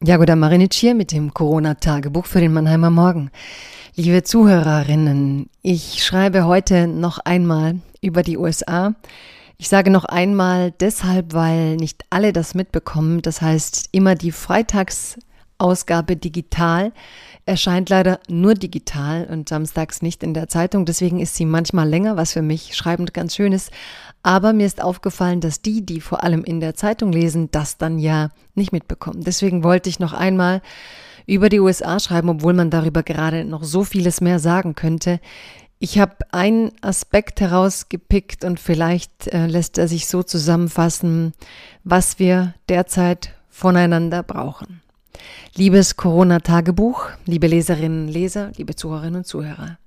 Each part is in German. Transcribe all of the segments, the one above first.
Jagoda Marinic hier mit dem Corona-Tagebuch für den Mannheimer Morgen. Liebe Zuhörerinnen, ich schreibe heute noch einmal über die USA. Ich sage noch einmal deshalb, weil nicht alle das mitbekommen. Das heißt, immer die Freitagsausgabe digital erscheint leider nur digital und samstags nicht in der Zeitung. Deswegen ist sie manchmal länger, was für mich schreibend ganz schön ist. Aber mir ist aufgefallen, dass die, die vor allem in der Zeitung lesen, das dann ja nicht mitbekommen. Deswegen wollte ich noch einmal über die USA schreiben, obwohl man darüber gerade noch so vieles mehr sagen könnte. Ich habe einen Aspekt herausgepickt und vielleicht äh, lässt er sich so zusammenfassen, was wir derzeit voneinander brauchen. Liebes Corona-Tagebuch, liebe Leserinnen Leser, liebe Zuhörerinnen und Zuhörer.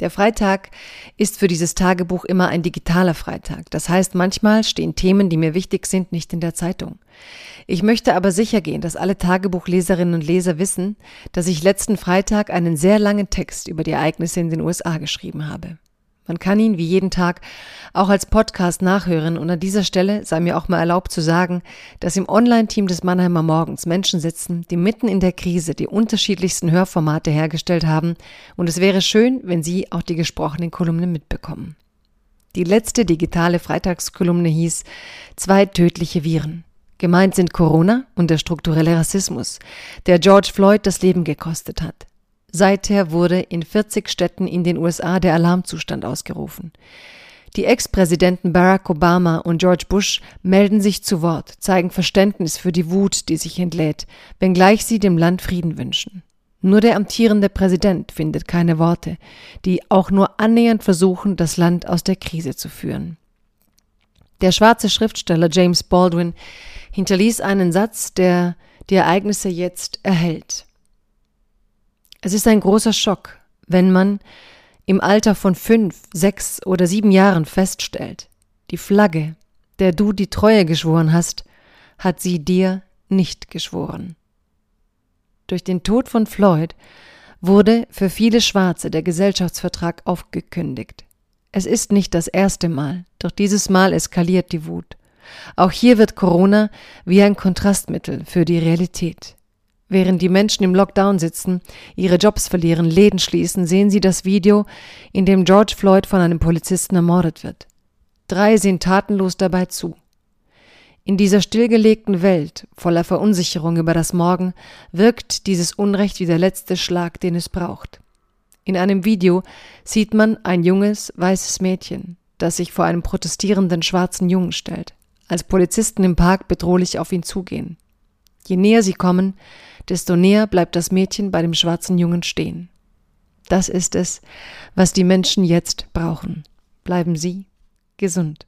Der Freitag ist für dieses Tagebuch immer ein digitaler Freitag. Das heißt, manchmal stehen Themen, die mir wichtig sind, nicht in der Zeitung. Ich möchte aber sicher gehen, dass alle Tagebuchleserinnen und Leser wissen, dass ich letzten Freitag einen sehr langen Text über die Ereignisse in den USA geschrieben habe. Man kann ihn wie jeden Tag auch als Podcast nachhören und an dieser Stelle sei mir auch mal erlaubt zu sagen, dass im Online-Team des Mannheimer Morgens Menschen sitzen, die mitten in der Krise die unterschiedlichsten Hörformate hergestellt haben und es wäre schön, wenn Sie auch die gesprochenen Kolumnen mitbekommen. Die letzte digitale Freitagskolumne hieß Zwei tödliche Viren. Gemeint sind Corona und der strukturelle Rassismus, der George Floyd das Leben gekostet hat. Seither wurde in 40 Städten in den USA der Alarmzustand ausgerufen. Die Ex-Präsidenten Barack Obama und George Bush melden sich zu Wort, zeigen Verständnis für die Wut, die sich entlädt, wenngleich sie dem Land Frieden wünschen. Nur der amtierende Präsident findet keine Worte, die auch nur annähernd versuchen, das Land aus der Krise zu führen. Der schwarze Schriftsteller James Baldwin hinterließ einen Satz, der die Ereignisse jetzt erhält. Es ist ein großer Schock, wenn man im Alter von fünf, sechs oder sieben Jahren feststellt, die Flagge, der du die Treue geschworen hast, hat sie dir nicht geschworen. Durch den Tod von Floyd wurde für viele Schwarze der Gesellschaftsvertrag aufgekündigt. Es ist nicht das erste Mal, doch dieses Mal eskaliert die Wut. Auch hier wird Corona wie ein Kontrastmittel für die Realität. Während die Menschen im Lockdown sitzen, ihre Jobs verlieren, Läden schließen, sehen sie das Video, in dem George Floyd von einem Polizisten ermordet wird. Drei sehen tatenlos dabei zu. In dieser stillgelegten Welt, voller Verunsicherung über das Morgen, wirkt dieses Unrecht wie der letzte Schlag, den es braucht. In einem Video sieht man ein junges, weißes Mädchen, das sich vor einem protestierenden schwarzen Jungen stellt, als Polizisten im Park bedrohlich auf ihn zugehen. Je näher sie kommen, desto näher bleibt das Mädchen bei dem schwarzen Jungen stehen. Das ist es, was die Menschen jetzt brauchen. Bleiben Sie gesund.